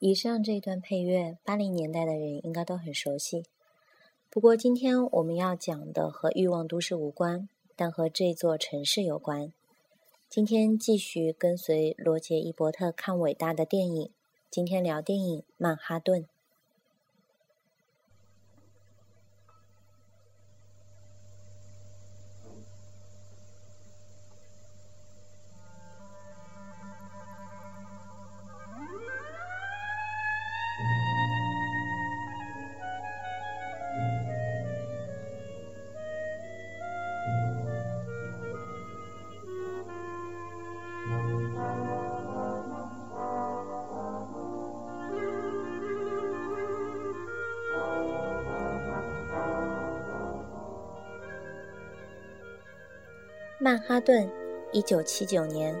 以上这一段配乐，八零年代的人应该都很熟悉。不过今天我们要讲的和欲望都市无关，但和这座城市有关。今天继续跟随罗杰·伊伯特看伟大的电影，今天聊电影《曼哈顿》。曼哈顿，一九七九年。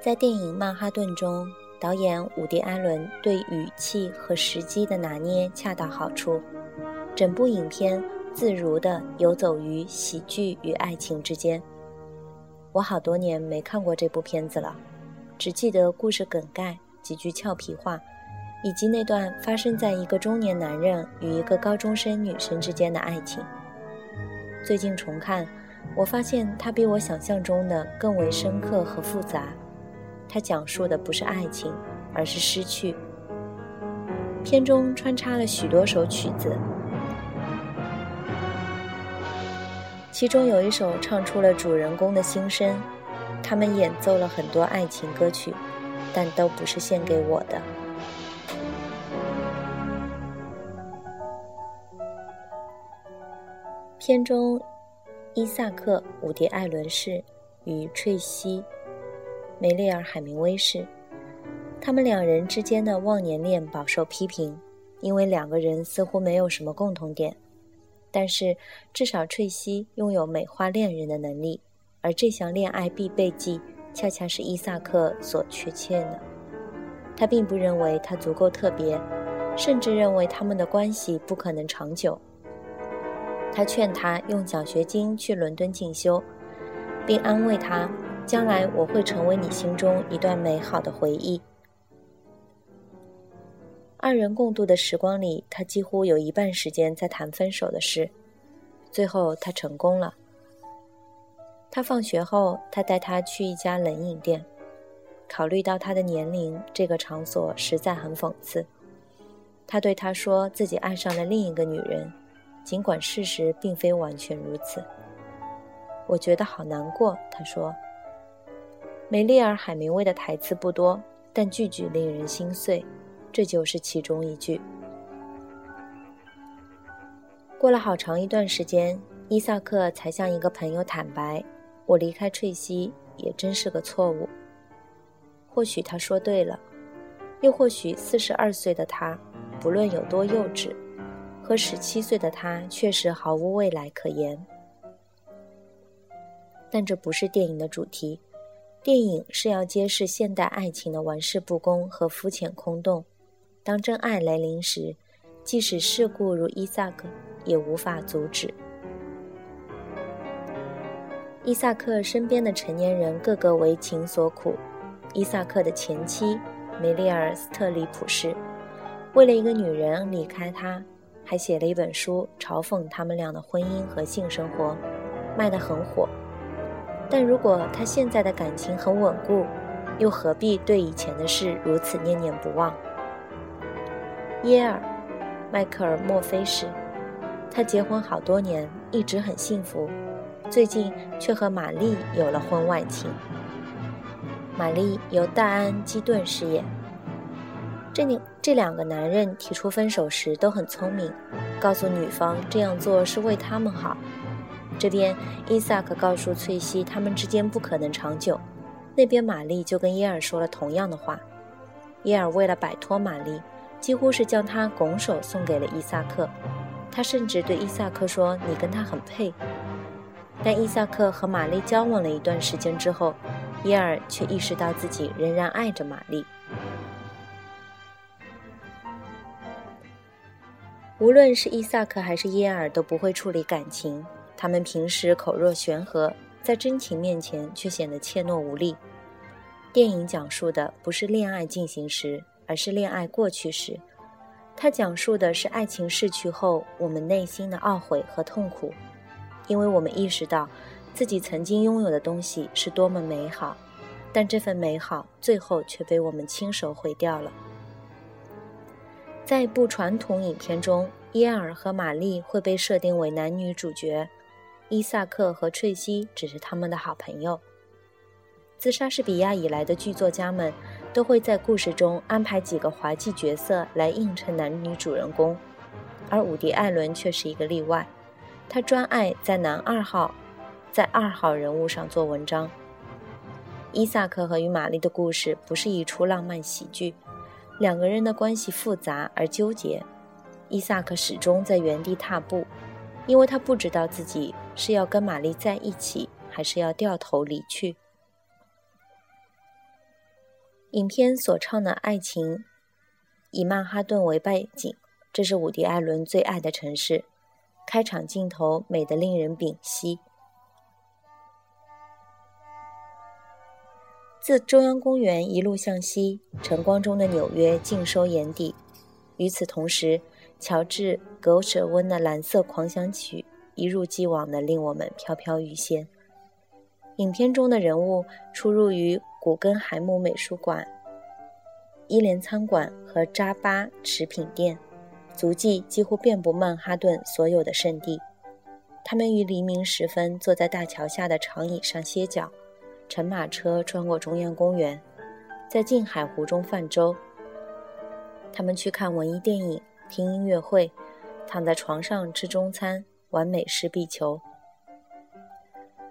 在电影《曼哈顿》中，导演伍迪·艾伦对语气和时机的拿捏恰到好处，整部影片自如地游走于喜剧与爱情之间。我好多年没看过这部片子了，只记得故事梗概、几句俏皮话，以及那段发生在一个中年男人与一个高中生女生之间的爱情。最近重看，我发现它比我想象中的更为深刻和复杂。它讲述的不是爱情，而是失去。片中穿插了许多首曲子，其中有一首唱出了主人公的心声。他们演奏了很多爱情歌曲，但都不是献给我的。片中，伊萨克·伍迪·艾伦氏与翠西·梅丽尔·海明威氏，他们两人之间的忘年恋饱受批评，因为两个人似乎没有什么共同点。但是，至少翠西拥有美化恋人的能力，而这项恋爱必备技恰恰是伊萨克所缺欠的。他并不认为他足够特别，甚至认为他们的关系不可能长久。他劝他用奖学金去伦敦进修，并安慰他：“将来我会成为你心中一段美好的回忆。”二人共度的时光里，他几乎有一半时间在谈分手的事。最后，他成功了。他放学后，他带他去一家冷饮店。考虑到他的年龄，这个场所实在很讽刺。他对他说自己爱上了另一个女人。尽管事实并非完全如此，我觉得好难过。他说：“梅丽尔·海明威的台词不多，但句句令人心碎。这就是其中一句。”过了好长一段时间，伊萨克才向一个朋友坦白：“我离开翠西也真是个错误。”或许他说对了，又或许四十二岁的他，不论有多幼稚。和十七岁的他确实毫无未来可言，但这不是电影的主题。电影是要揭示现代爱情的玩世不恭和肤浅空洞。当真爱来临时，即使世故如伊萨克，也无法阻止。伊萨克身边的成年人个个为情所苦。伊萨克的前妻梅丽尔·斯特里普士，为了一个女人离开他。还写了一本书嘲讽他们俩的婚姻和性生活，卖得很火。但如果他现在的感情很稳固，又何必对以前的事如此念念不忘？耶尔，迈克尔·墨菲是，他结婚好多年，一直很幸福，最近却和玛丽有了婚外情。玛丽由戴安·基顿饰演。这两这两个男人提出分手时都很聪明，告诉女方这样做是为他们好。这边伊萨克告诉翠西他们之间不可能长久，那边玛丽就跟耶尔说了同样的话。耶尔为了摆脱玛丽，几乎是将她拱手送给了伊萨克。他甚至对伊萨克说：“你跟他很配。”但伊萨克和玛丽交往了一段时间之后，耶尔却意识到自己仍然爱着玛丽。无论是伊萨克还是耶尔都不会处理感情，他们平时口若悬河，在真情面前却显得怯懦无力。电影讲述的不是恋爱进行时，而是恋爱过去时。它讲述的是爱情逝去后我们内心的懊悔和痛苦，因为我们意识到自己曾经拥有的东西是多么美好，但这份美好最后却被我们亲手毁掉了。在一部传统影片中，耶尔和玛丽会被设定为男女主角，伊萨克和翠西只是他们的好朋友。自莎士比亚以来的剧作家们都会在故事中安排几个滑稽角色来映衬男女主人公，而伍迪·艾伦却是一个例外，他专爱在男二号，在二号人物上做文章。伊萨克和与玛丽的故事不是一出浪漫喜剧。两个人的关系复杂而纠结，伊萨克始终在原地踏步，因为他不知道自己是要跟玛丽在一起，还是要掉头离去。影片所唱的爱情以曼哈顿为背景，这是伍迪·艾伦最爱的城市。开场镜头美得令人屏息。自中央公园一路向西，晨光中的纽约尽收眼底。与此同时，乔治·格舍温的蓝色狂想曲一如既往地令我们飘飘欲仙。影片中的人物出入于古根海姆美术馆、伊莲餐馆和扎巴食品店，足迹几乎遍布曼哈顿所有的圣地。他们于黎明时分坐在大桥下的长椅上歇脚。乘马车穿过中央公园，在静海湖中泛舟。他们去看文艺电影，听音乐会，躺在床上吃中餐，玩美式壁球。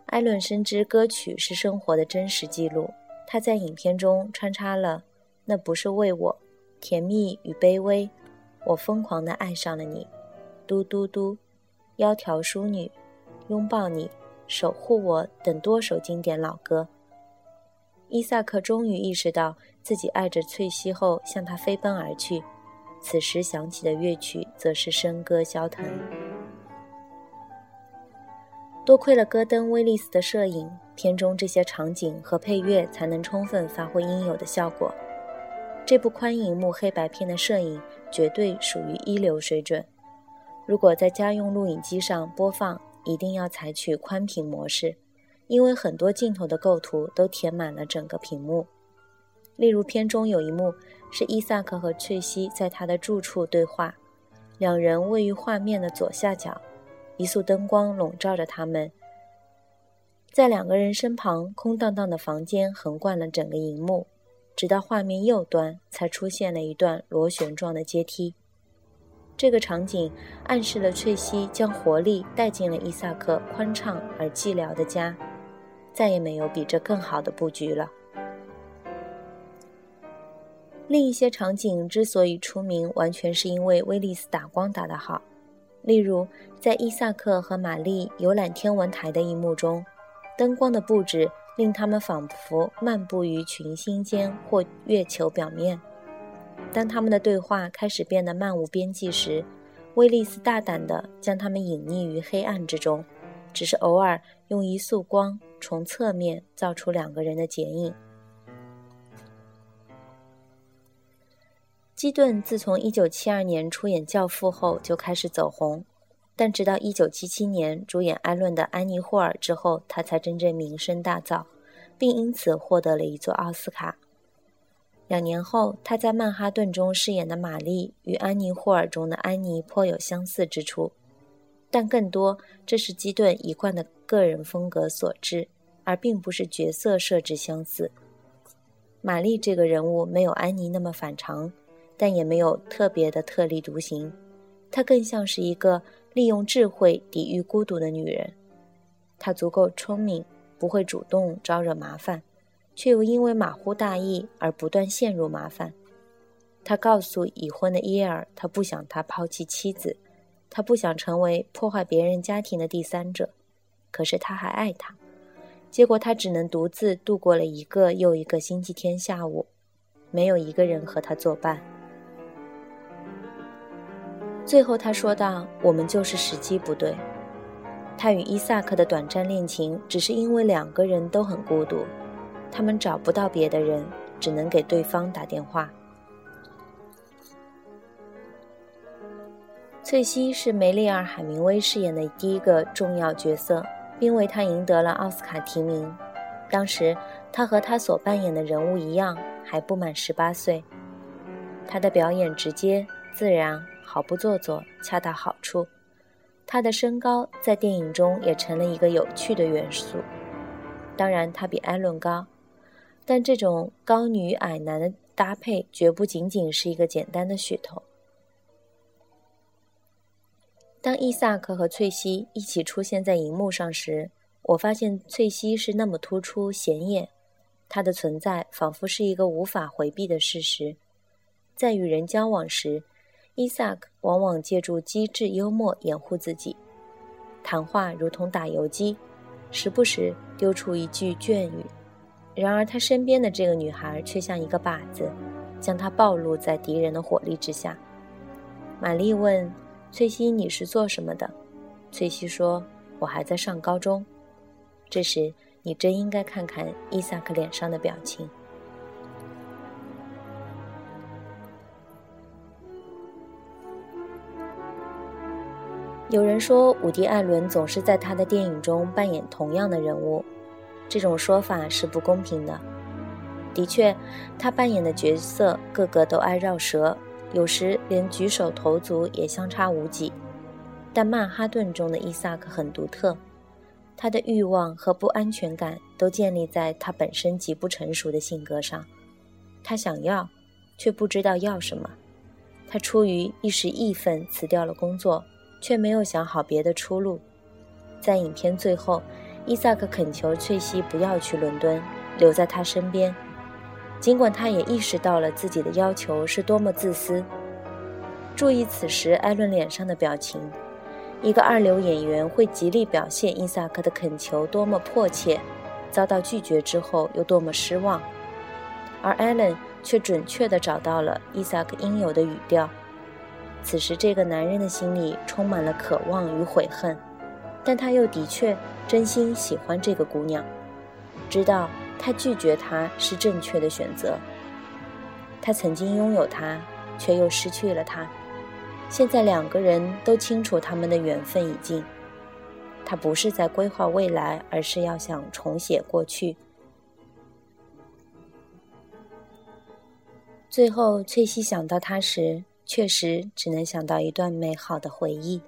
艾伦深知歌曲是生活的真实记录，他在影片中穿插了“那不是为我”，甜蜜与卑微，我疯狂地爱上了你，嘟嘟嘟，窈窕淑女，拥抱你。守护我等多首经典老歌。伊萨克终于意识到自己爱着翠西后，向她飞奔而去。此时响起的乐曲则是笙歌萧腾。多亏了戈登·威利斯的摄影，片中这些场景和配乐才能充分发挥应有的效果。这部宽银幕黑白片的摄影绝对属于一流水准。如果在家用录影机上播放，一定要采取宽屏模式，因为很多镜头的构图都填满了整个屏幕。例如，片中有一幕是伊萨克和翠西在他的住处对话，两人位于画面的左下角，一束灯光笼罩着他们，在两个人身旁空荡荡的房间横贯了整个荧幕，直到画面右端才出现了一段螺旋状的阶梯。这个场景暗示了翠西将活力带进了伊萨克宽敞而寂寥的家，再也没有比这更好的布局了。另一些场景之所以出名，完全是因为威利斯打光打得好。例如，在伊萨克和玛丽游览天文台的一幕中，灯光的布置令他们仿佛漫步于群星间或月球表面。当他们的对话开始变得漫无边际时，威利斯大胆地将他们隐匿于黑暗之中，只是偶尔用一束光从侧面照出两个人的剪影。基顿自从1972年出演《教父》后就开始走红，但直到1977年主演艾伦的《安妮·霍尔》之后，他才真正名声大噪，并因此获得了一座奥斯卡。两年后，他在《曼哈顿》中饰演的玛丽与《安妮·霍尔》中的安妮颇有相似之处，但更多这是基顿一贯的个人风格所致，而并不是角色设置相似。玛丽这个人物没有安妮那么反常，但也没有特别的特立独行。她更像是一个利用智慧抵御孤独的女人。她足够聪明，不会主动招惹麻烦，却又因为马虎大意而不断陷入麻烦。他告诉已婚的伊尔，他不想他抛弃妻子，他不想成为破坏别人家庭的第三者。可是他还爱她，结果他只能独自度过了一个又一个星期天下午，没有一个人和他作伴。最后他说道：“我们就是时机不对。”他与伊萨克的短暂恋情，只是因为两个人都很孤独，他们找不到别的人，只能给对方打电话。翠西是梅丽尔·海明威饰演的第一个重要角色，并为他赢得了奥斯卡提名。当时，他和他所扮演的人物一样，还不满十八岁。他的表演直接、自然，毫不做作，恰到好处。他的身高在电影中也成了一个有趣的元素。当然，他比艾伦高，但这种高女矮男的搭配绝不仅仅是一个简单的噱头。当伊萨克和翠西一起出现在荧幕上时，我发现翠西是那么突出显眼，她的存在仿佛是一个无法回避的事实。在与人交往时，伊萨克往往借助机智幽默掩护自己，谈话如同打游击，时不时丢出一句眷语。然而，他身边的这个女孩却像一个靶子，将他暴露在敌人的火力之下。玛丽问。翠西，你是做什么的？翠西说：“我还在上高中。”这时，你真应该看看伊萨克脸上的表情。有人说，伍迪·艾伦总是在他的电影中扮演同样的人物，这种说法是不公平的。的确，他扮演的角色个个都爱绕舌。有时连举手投足也相差无几，但曼哈顿中的伊萨克很独特，他的欲望和不安全感都建立在他本身极不成熟的性格上。他想要，却不知道要什么。他出于一时义愤辞掉了工作，却没有想好别的出路。在影片最后，伊萨克恳求翠西不要去伦敦，留在他身边。尽管他也意识到了自己的要求是多么自私。注意此时艾伦脸上的表情，一个二流演员会极力表现伊萨克的恳求多么迫切，遭到拒绝之后又多么失望，而艾伦却准确地找到了伊萨克应有的语调。此时这个男人的心里充满了渴望与悔恨，但他又的确真心喜欢这个姑娘，知道。他拒绝他是正确的选择。他曾经拥有她，却又失去了她。现在两个人都清楚他们的缘分已尽。他不是在规划未来，而是要想重写过去。最后，翠西想到他时，确实只能想到一段美好的回忆。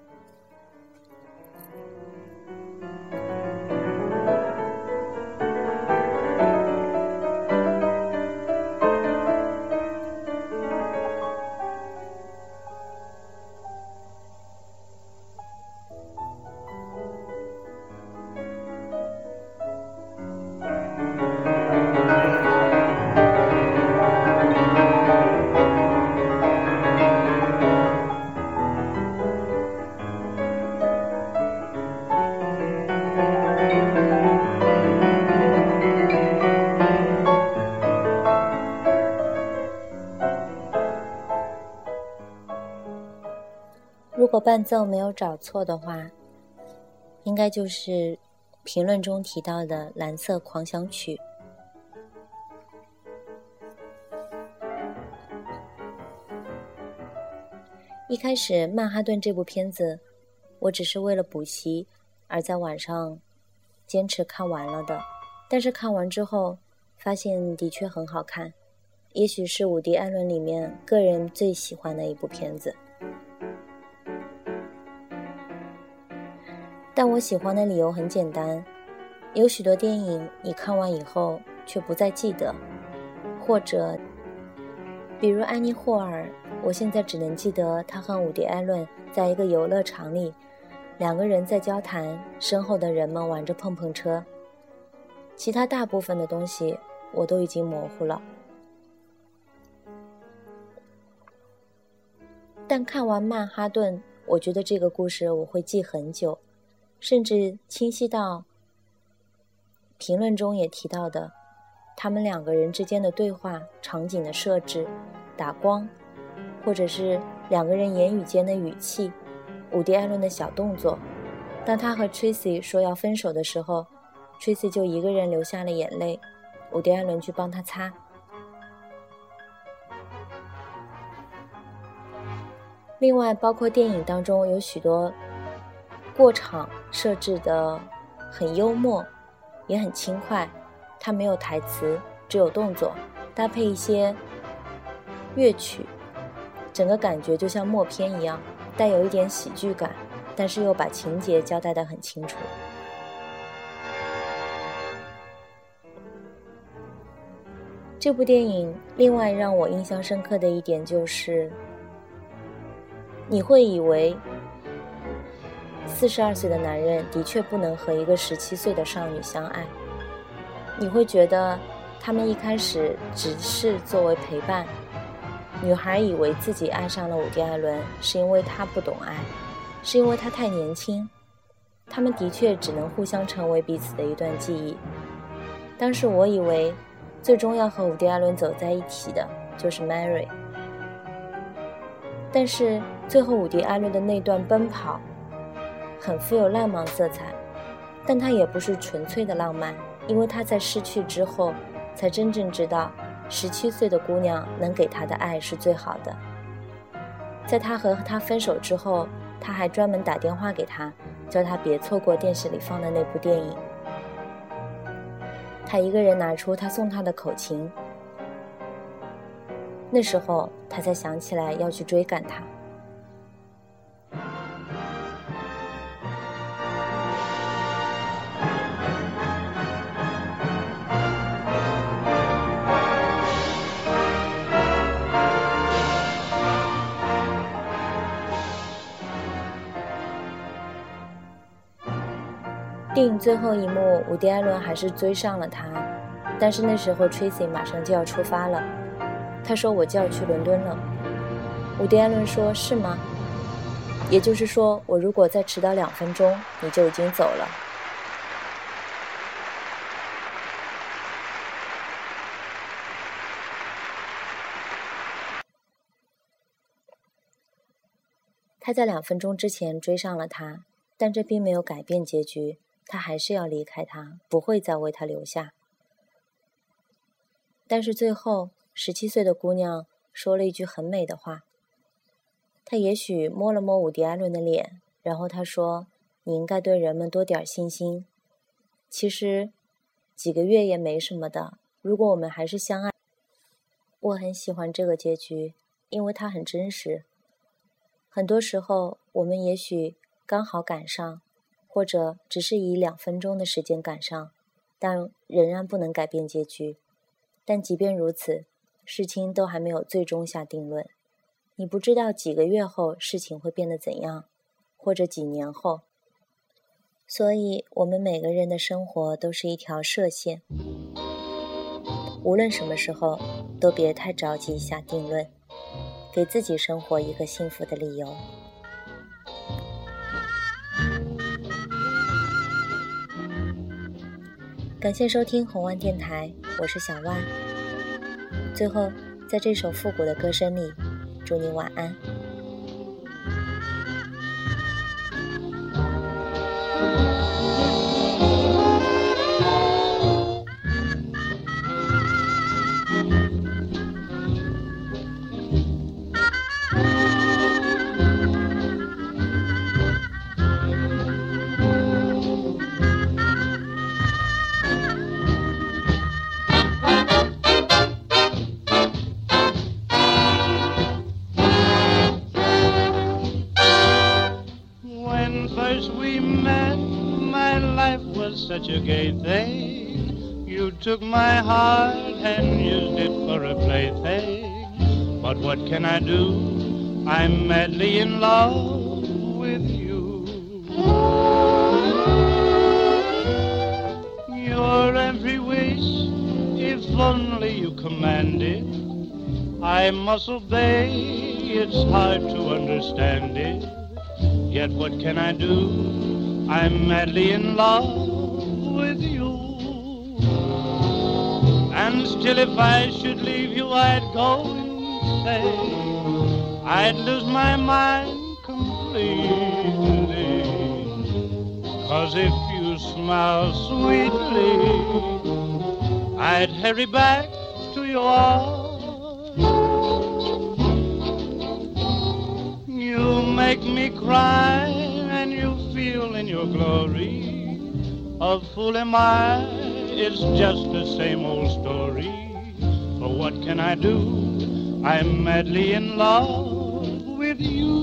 伴奏没有找错的话，应该就是评论中提到的《蓝色狂想曲》。一开始，《曼哈顿》这部片子，我只是为了补习而在晚上坚持看完了的。但是看完之后，发现的确很好看，也许是伍迪·艾伦里面个人最喜欢的一部片子。但我喜欢的理由很简单，有许多电影你看完以后却不再记得，或者，比如安妮霍尔我现在只能记得他和伍迪·艾伦在一个游乐场里，两个人在交谈，身后的人们玩着碰碰车。其他大部分的东西我都已经模糊了。但看完《曼哈顿》，我觉得这个故事我会记很久，甚至清晰到评论中也提到的，他们两个人之间的对话、场景的设置、打光，或者是两个人言语间的语气、伍迪·艾伦的小动作。当他和 Tracy 说要分手的时候，Tracy 就一个人流下了眼泪，伍迪·艾伦去帮他擦。另外，包括电影当中有许多过场设置的很幽默，也很轻快。它没有台词，只有动作，搭配一些乐曲，整个感觉就像默片一样，带有一点喜剧感，但是又把情节交代得很清楚。这部电影另外让我印象深刻的一点就是。你会以为，四十二岁的男人的确不能和一个十七岁的少女相爱。你会觉得，他们一开始只是作为陪伴。女孩以为自己爱上了伍迪·艾伦，是因为他不懂爱，是因为他太年轻。他们的确只能互相成为彼此的一段记忆。当时我以为，最终要和伍迪·艾伦走在一起的就是 Mary。但是最后，伍迪·艾伦的那段奔跑，很富有浪漫色彩，但他也不是纯粹的浪漫，因为他在失去之后，才真正知道，十七岁的姑娘能给他的爱是最好的。在他和他分手之后，他还专门打电话给他，叫他别错过电视里放的那部电影。他一个人拿出他送他的口琴。那时候，他才想起来要去追赶他。电影最后一幕，伍迪·艾伦还是追上了他，但是那时候 Tracy 马上就要出发了。他说：“我就要去伦敦了。”伍迪·艾伦说：“是吗？也就是说，我如果再迟到两分钟，你就已经走了。”他在两分钟之前追上了他，但这并没有改变结局。他还是要离开他，不会再为他留下。但是最后。十七岁的姑娘说了一句很美的话。她也许摸了摸伍迪·艾伦的脸，然后她说：“你应该对人们多点信心。其实，几个月也没什么的。如果我们还是相爱，我很喜欢这个结局，因为它很真实。很多时候，我们也许刚好赶上，或者只是以两分钟的时间赶上，但仍然不能改变结局。但即便如此。”事情都还没有最终下定论，你不知道几个月后事情会变得怎样，或者几年后。所以，我们每个人的生活都是一条射线，无论什么时候，都别太着急下定论，给自己生活一个幸福的理由。感谢收听红万电台，我是小万。最后，在这首复古的歌声里，祝你晚安。Such a gay thing. You took my heart and used it for a plaything. But what can I do? I'm madly in love with you. Your every wish, if only you command it, I must obey. It's hard to understand it. Yet what can I do? I'm madly in love with you. And still, if I should leave you, I'd go insane. I'd lose my mind completely. Cause if you smile sweetly, I'd hurry back to your make me cry and you feel in your glory. A fool am I, it's just the same old story. But what can I do? I'm madly in love with you.